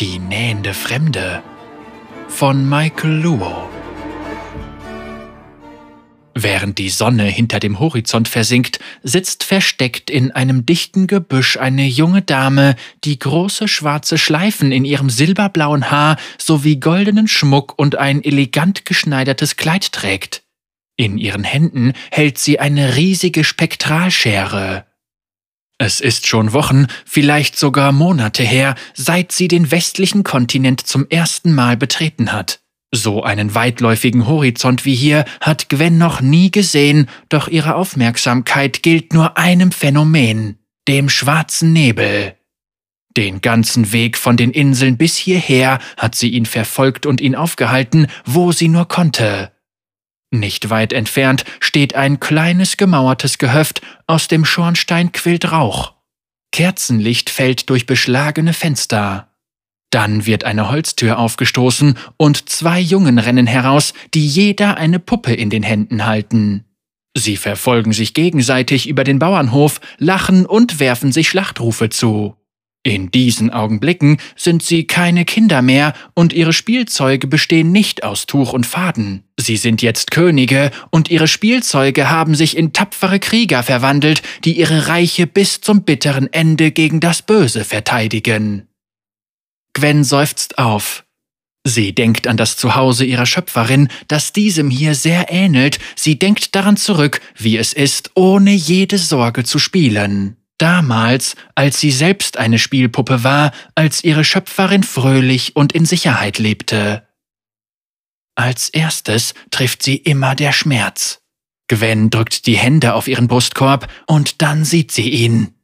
Die nähende Fremde von Michael Luo. Während die Sonne hinter dem Horizont versinkt, sitzt versteckt in einem dichten Gebüsch eine junge Dame, die große schwarze Schleifen in ihrem silberblauen Haar sowie goldenen Schmuck und ein elegant geschneidertes Kleid trägt. In ihren Händen hält sie eine riesige Spektralschere. Es ist schon Wochen, vielleicht sogar Monate her, seit sie den westlichen Kontinent zum ersten Mal betreten hat. So einen weitläufigen Horizont wie hier hat Gwen noch nie gesehen, doch ihre Aufmerksamkeit gilt nur einem Phänomen, dem schwarzen Nebel. Den ganzen Weg von den Inseln bis hierher hat sie ihn verfolgt und ihn aufgehalten, wo sie nur konnte. Nicht weit entfernt steht ein kleines gemauertes Gehöft, aus dem Schornstein quillt Rauch. Kerzenlicht fällt durch beschlagene Fenster. Dann wird eine Holztür aufgestoßen und zwei Jungen rennen heraus, die jeder eine Puppe in den Händen halten. Sie verfolgen sich gegenseitig über den Bauernhof, lachen und werfen sich Schlachtrufe zu. In diesen Augenblicken sind sie keine Kinder mehr und ihre Spielzeuge bestehen nicht aus Tuch und Faden. Sie sind jetzt Könige und ihre Spielzeuge haben sich in tapfere Krieger verwandelt, die ihre Reiche bis zum bitteren Ende gegen das Böse verteidigen. Gwen seufzt auf. Sie denkt an das Zuhause ihrer Schöpferin, das diesem hier sehr ähnelt, sie denkt daran zurück, wie es ist, ohne jede Sorge zu spielen. Damals, als sie selbst eine Spielpuppe war, als ihre Schöpferin fröhlich und in Sicherheit lebte. Als erstes trifft sie immer der Schmerz. Gwen drückt die Hände auf ihren Brustkorb und dann sieht sie ihn.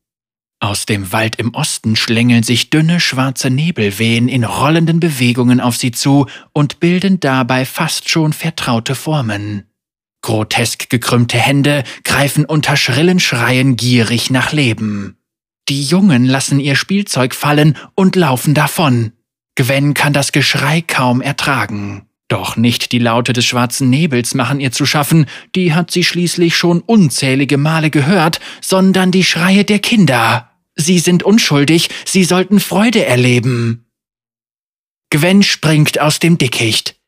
Aus dem Wald im Osten schlängeln sich dünne schwarze Nebelwehen in rollenden Bewegungen auf sie zu und bilden dabei fast schon vertraute Formen. Grotesk gekrümmte Hände greifen unter schrillen Schreien gierig nach Leben. Die Jungen lassen ihr Spielzeug fallen und laufen davon. Gwen kann das Geschrei kaum ertragen. Doch nicht die Laute des schwarzen Nebels machen ihr zu schaffen, die hat sie schließlich schon unzählige Male gehört, sondern die Schreie der Kinder. Sie sind unschuldig, sie sollten Freude erleben. Gwen springt aus dem Dickicht.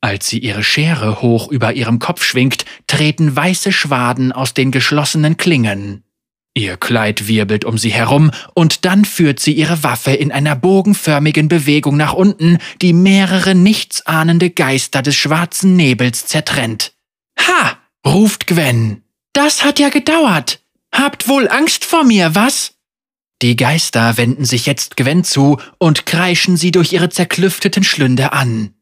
Als sie ihre Schere hoch über ihrem Kopf schwingt, treten weiße Schwaden aus den geschlossenen Klingen. Ihr Kleid wirbelt um sie herum und dann führt sie ihre Waffe in einer bogenförmigen Bewegung nach unten, die mehrere nichtsahnende Geister des schwarzen Nebels zertrennt. Ha! ruft Gwen. Das hat ja gedauert. Habt wohl Angst vor mir, was? Die Geister wenden sich jetzt Gwen zu und kreischen sie durch ihre zerklüfteten Schlünde an.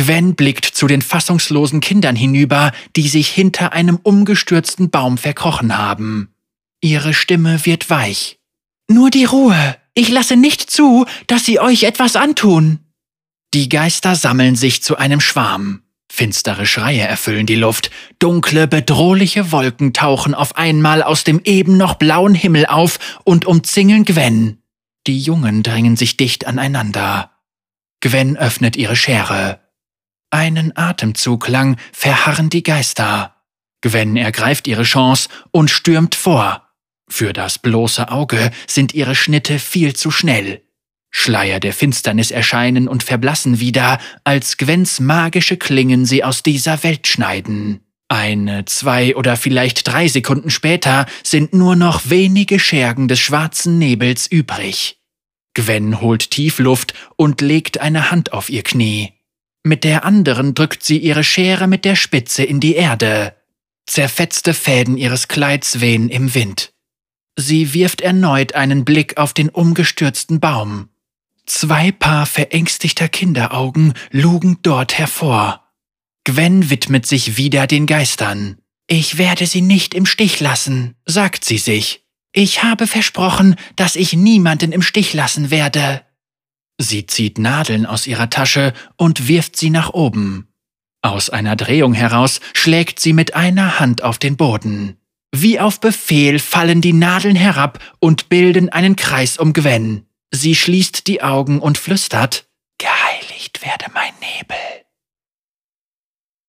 Gwen blickt zu den fassungslosen Kindern hinüber, die sich hinter einem umgestürzten Baum verkrochen haben. Ihre Stimme wird weich. Nur die Ruhe. Ich lasse nicht zu, dass sie euch etwas antun. Die Geister sammeln sich zu einem Schwarm. Finstere Schreie erfüllen die Luft. Dunkle, bedrohliche Wolken tauchen auf einmal aus dem eben noch blauen Himmel auf und umzingeln Gwen. Die Jungen drängen sich dicht aneinander. Gwen öffnet ihre Schere. Einen Atemzug lang verharren die Geister. Gwen ergreift ihre Chance und stürmt vor. Für das bloße Auge sind ihre Schnitte viel zu schnell. Schleier der Finsternis erscheinen und verblassen wieder, als Gwens magische Klingen sie aus dieser Welt schneiden. Eine, zwei oder vielleicht drei Sekunden später sind nur noch wenige Schergen des schwarzen Nebels übrig. Gwen holt tief Luft und legt eine Hand auf ihr Knie. Mit der anderen drückt sie ihre Schere mit der Spitze in die Erde. Zerfetzte Fäden ihres Kleids wehen im Wind. Sie wirft erneut einen Blick auf den umgestürzten Baum. Zwei Paar verängstigter Kinderaugen lugen dort hervor. Gwen widmet sich wieder den Geistern. Ich werde sie nicht im Stich lassen, sagt sie sich. Ich habe versprochen, dass ich niemanden im Stich lassen werde. Sie zieht Nadeln aus ihrer Tasche und wirft sie nach oben. Aus einer Drehung heraus schlägt sie mit einer Hand auf den Boden. Wie auf Befehl fallen die Nadeln herab und bilden einen Kreis um Gwen. Sie schließt die Augen und flüstert, Geheiligt werde mein Nebel.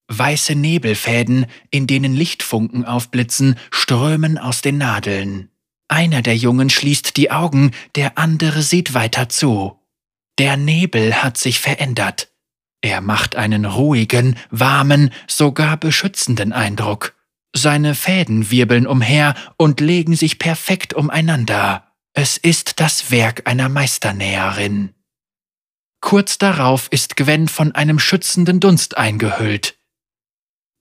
Weiße Nebelfäden, in denen Lichtfunken aufblitzen, strömen aus den Nadeln. Einer der Jungen schließt die Augen, der andere sieht weiter zu. Der Nebel hat sich verändert. Er macht einen ruhigen, warmen, sogar beschützenden Eindruck. Seine Fäden wirbeln umher und legen sich perfekt umeinander. Es ist das Werk einer Meisternäherin. Kurz darauf ist Gwen von einem schützenden Dunst eingehüllt.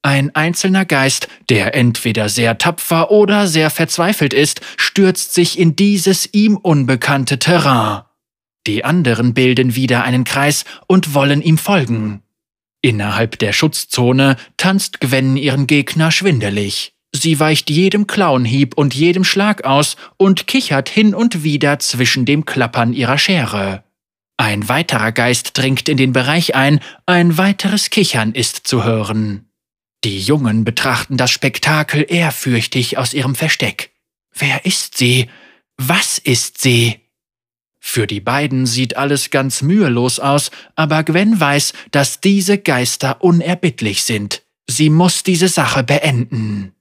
Ein einzelner Geist, der entweder sehr tapfer oder sehr verzweifelt ist, stürzt sich in dieses ihm unbekannte Terrain. Die anderen bilden wieder einen Kreis und wollen ihm folgen. Innerhalb der Schutzzone tanzt Gwen ihren Gegner schwindelig. Sie weicht jedem Klauenhieb und jedem Schlag aus und kichert hin und wieder zwischen dem Klappern ihrer Schere. Ein weiterer Geist dringt in den Bereich ein, ein weiteres Kichern ist zu hören. Die Jungen betrachten das Spektakel ehrfürchtig aus ihrem Versteck. Wer ist sie? Was ist sie? Für die beiden sieht alles ganz mühelos aus, aber Gwen weiß, dass diese Geister unerbittlich sind. Sie muss diese Sache beenden.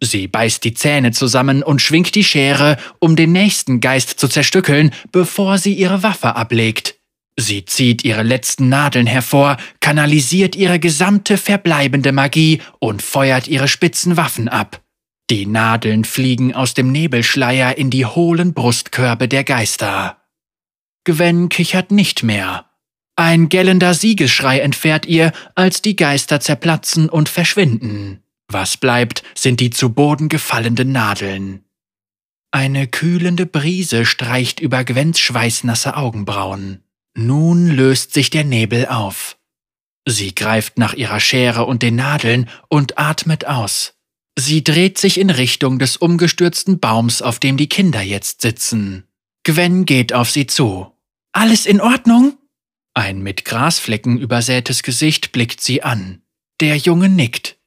Sie beißt die Zähne zusammen und schwingt die Schere, um den nächsten Geist zu zerstückeln, bevor sie ihre Waffe ablegt. Sie zieht ihre letzten Nadeln hervor, kanalisiert ihre gesamte verbleibende Magie und feuert ihre spitzen Waffen ab. Die Nadeln fliegen aus dem Nebelschleier in die hohlen Brustkörbe der Geister. Gwen kichert nicht mehr. Ein gellender Siegesschrei entfährt ihr, als die Geister zerplatzen und verschwinden. Was bleibt, sind die zu Boden gefallenden Nadeln. Eine kühlende Brise streicht über Gwens schweißnasse Augenbrauen. Nun löst sich der Nebel auf. Sie greift nach ihrer Schere und den Nadeln und atmet aus. Sie dreht sich in Richtung des umgestürzten Baums, auf dem die Kinder jetzt sitzen. Gwen geht auf sie zu. Alles in Ordnung? Ein mit Grasflecken übersätes Gesicht blickt sie an. Der Junge nickt.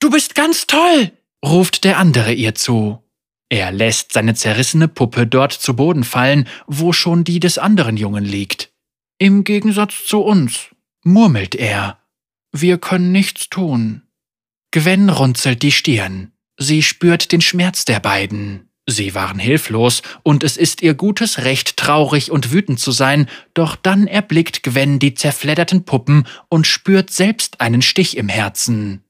Du bist ganz toll, ruft der andere ihr zu. Er lässt seine zerrissene Puppe dort zu Boden fallen, wo schon die des anderen Jungen liegt. Im Gegensatz zu uns, murmelt er. Wir können nichts tun. Gwen runzelt die Stirn. Sie spürt den Schmerz der beiden. Sie waren hilflos, und es ist ihr gutes Recht, traurig und wütend zu sein, doch dann erblickt Gwen die zerfledderten Puppen und spürt selbst einen Stich im Herzen.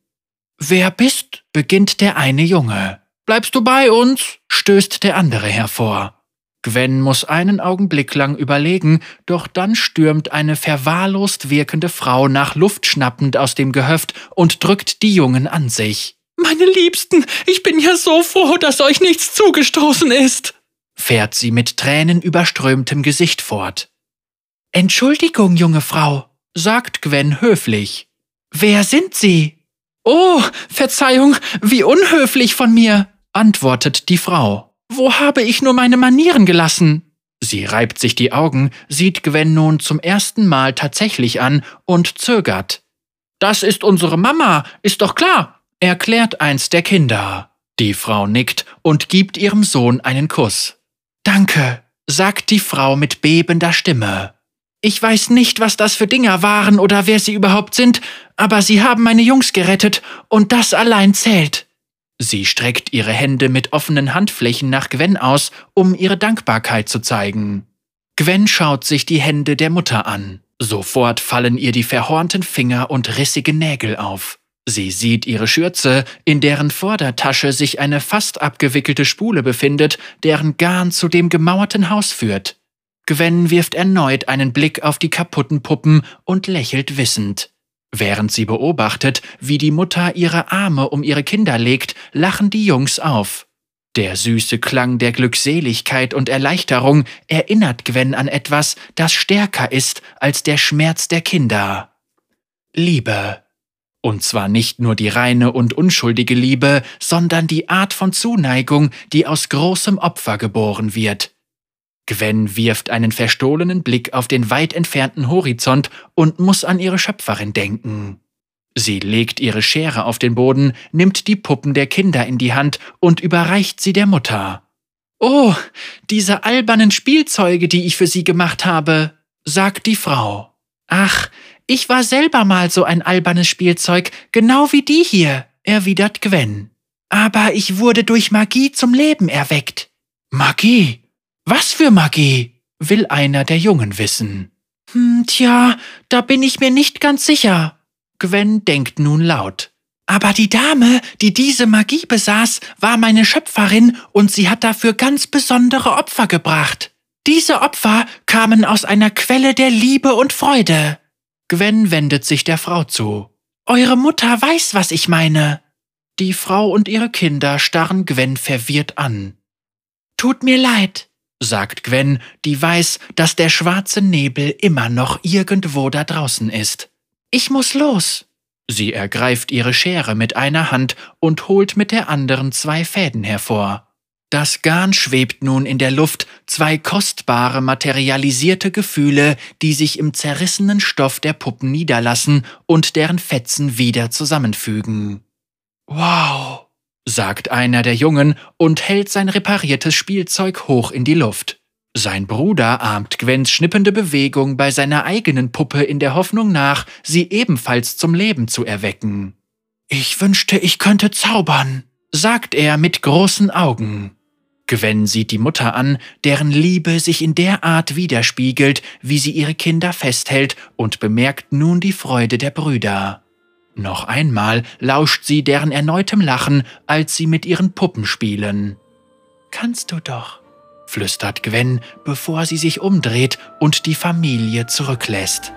Wer bist? beginnt der eine Junge. Bleibst du bei uns? stößt der andere hervor. Gwen muss einen Augenblick lang überlegen, doch dann stürmt eine verwahrlost wirkende Frau nach Luft schnappend aus dem Gehöft und drückt die Jungen an sich. Meine Liebsten, ich bin ja so froh, dass euch nichts zugestoßen ist, fährt sie mit tränenüberströmtem Gesicht fort. Entschuldigung, junge Frau, sagt Gwen höflich. Wer sind Sie? Oh, Verzeihung, wie unhöflich von mir, antwortet die Frau. Wo habe ich nur meine Manieren gelassen? Sie reibt sich die Augen, sieht Gwen nun zum ersten Mal tatsächlich an und zögert. Das ist unsere Mama, ist doch klar, erklärt eins der Kinder. Die Frau nickt und gibt ihrem Sohn einen Kuss. Danke, sagt die Frau mit bebender Stimme. Ich weiß nicht, was das für Dinger waren oder wer sie überhaupt sind, aber sie haben meine Jungs gerettet und das allein zählt. Sie streckt ihre Hände mit offenen Handflächen nach Gwen aus, um ihre Dankbarkeit zu zeigen. Gwen schaut sich die Hände der Mutter an. Sofort fallen ihr die verhornten Finger und rissige Nägel auf. Sie sieht ihre Schürze, in deren Vordertasche sich eine fast abgewickelte Spule befindet, deren Garn zu dem gemauerten Haus führt. Gwen wirft erneut einen Blick auf die kaputten Puppen und lächelt wissend. Während sie beobachtet, wie die Mutter ihre Arme um ihre Kinder legt, lachen die Jungs auf. Der süße Klang der Glückseligkeit und Erleichterung erinnert Gwen an etwas, das stärker ist als der Schmerz der Kinder. Liebe. Und zwar nicht nur die reine und unschuldige Liebe, sondern die Art von Zuneigung, die aus großem Opfer geboren wird. Gwen wirft einen verstohlenen Blick auf den weit entfernten Horizont und muss an ihre Schöpferin denken. Sie legt ihre Schere auf den Boden, nimmt die Puppen der Kinder in die Hand und überreicht sie der Mutter. Oh, diese albernen Spielzeuge, die ich für sie gemacht habe, sagt die Frau. Ach, ich war selber mal so ein albernes Spielzeug, genau wie die hier, erwidert Gwen. Aber ich wurde durch Magie zum Leben erweckt. Magie? Was für Magie? will einer der Jungen wissen. Hm, tja, da bin ich mir nicht ganz sicher. Gwen denkt nun laut. Aber die Dame, die diese Magie besaß, war meine Schöpferin und sie hat dafür ganz besondere Opfer gebracht. Diese Opfer kamen aus einer Quelle der Liebe und Freude. Gwen wendet sich der Frau zu. Eure Mutter weiß, was ich meine. Die Frau und ihre Kinder starren Gwen verwirrt an. Tut mir leid, sagt Gwen, die weiß, dass der schwarze Nebel immer noch irgendwo da draußen ist. Ich muss los. Sie ergreift ihre Schere mit einer Hand und holt mit der anderen zwei Fäden hervor. Das Garn schwebt nun in der Luft, zwei kostbare materialisierte Gefühle, die sich im zerrissenen Stoff der Puppen niederlassen und deren Fetzen wieder zusammenfügen. Wow, sagt einer der Jungen und hält sein repariertes Spielzeug hoch in die Luft. Sein Bruder ahmt Gwens schnippende Bewegung bei seiner eigenen Puppe in der Hoffnung nach, sie ebenfalls zum Leben zu erwecken. Ich wünschte, ich könnte zaubern, sagt er mit großen Augen. Gwen sieht die Mutter an, deren Liebe sich in der Art widerspiegelt, wie sie ihre Kinder festhält, und bemerkt nun die Freude der Brüder. Noch einmal lauscht sie deren erneutem Lachen, als sie mit ihren Puppen spielen. Kannst du doch, flüstert Gwen, bevor sie sich umdreht und die Familie zurücklässt.